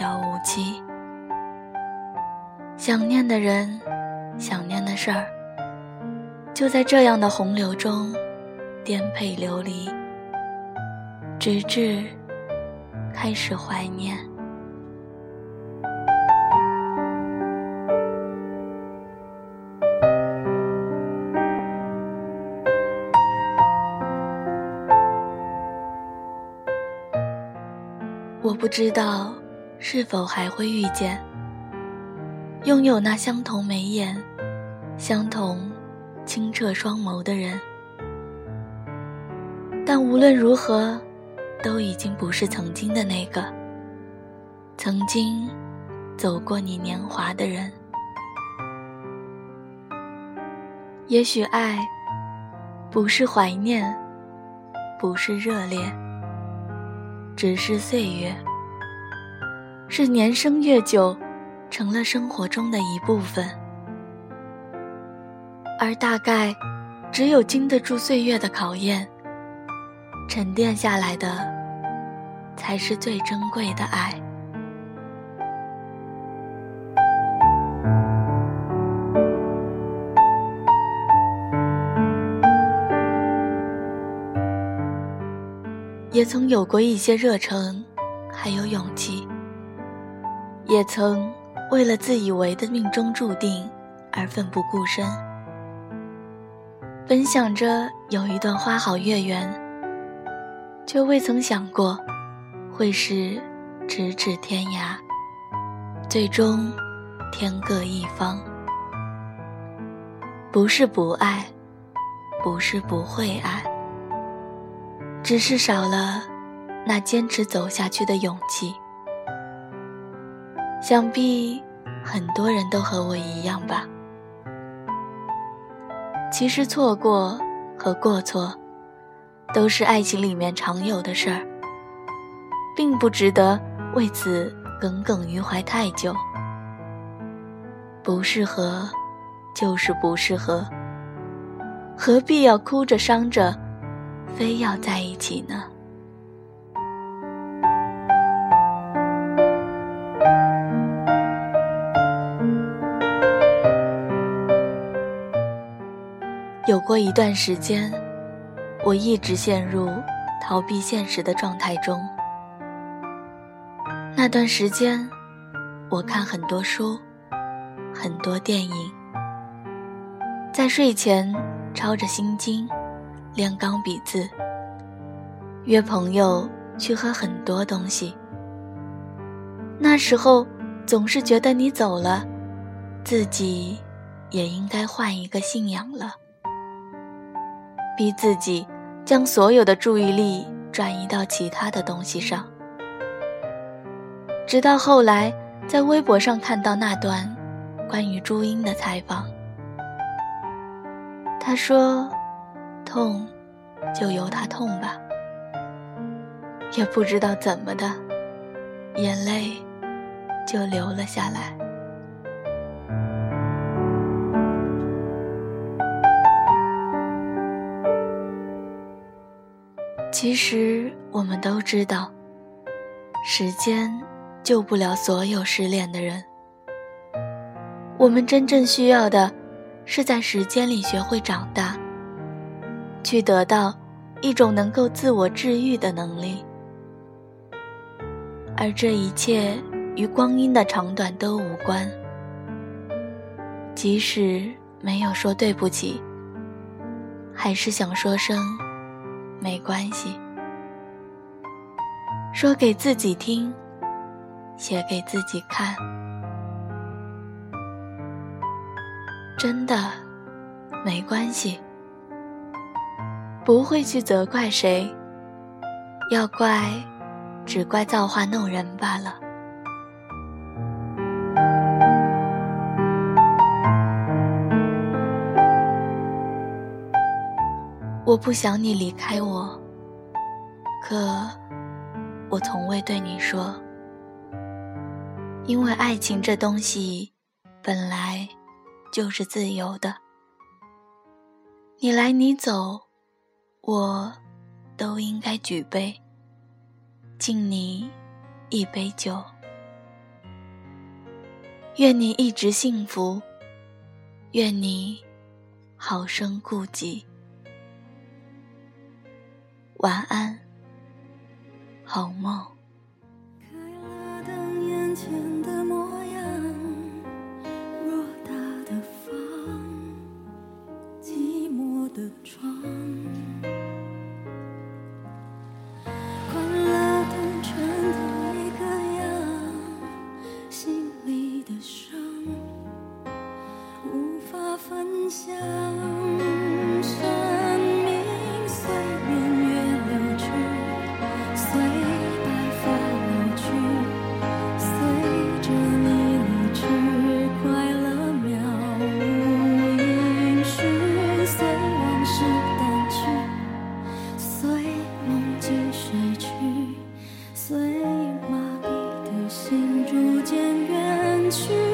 遥无期。想念的人，想念的事儿，就在这样的洪流中颠沛流离，直至开始怀念。我不知道是否还会遇见，拥有那相同眉眼、相同清澈双眸的人。但无论如何，都已经不是曾经的那个，曾经走过你年华的人。也许爱不是怀念，不是热烈。只是岁月，是年生越久，成了生活中的一部分。而大概，只有经得住岁月的考验，沉淀下来的，才是最珍贵的爱。也曾有过一些热忱，还有勇气；也曾为了自以为的命中注定而奋不顾身。本想着有一段花好月圆，却未曾想过会是咫尺天涯，最终天各一方。不是不爱，不是不会爱。只是少了那坚持走下去的勇气。想必很多人都和我一样吧。其实错过和过错，都是爱情里面常有的事儿，并不值得为此耿耿于怀太久。不适合，就是不适合，何必要哭着伤着？非要在一起呢？有过一段时间，我一直陷入逃避现实的状态中。那段时间，我看很多书，很多电影，在睡前抄着心经。练钢笔字，约朋友去喝很多东西。那时候总是觉得你走了，自己也应该换一个信仰了，逼自己将所有的注意力转移到其他的东西上。直到后来在微博上看到那段关于朱茵的采访，他说。痛，就由他痛吧。也不知道怎么的，眼泪就流了下来。其实我们都知道，时间救不了所有失恋的人。我们真正需要的，是在时间里学会长大。去得到一种能够自我治愈的能力，而这一切与光阴的长短都无关。即使没有说对不起，还是想说声没关系，说给自己听，写给自己看，真的没关系。不会去责怪谁，要怪，只怪造化弄人罢了。不想你离开我，可我从未对你说，因为爱情这东西本来就是自由的，你来你走。我，都应该举杯，敬你一杯酒。愿你一直幸福，愿你好生顾及。晚安，好梦。开了灯眼前去。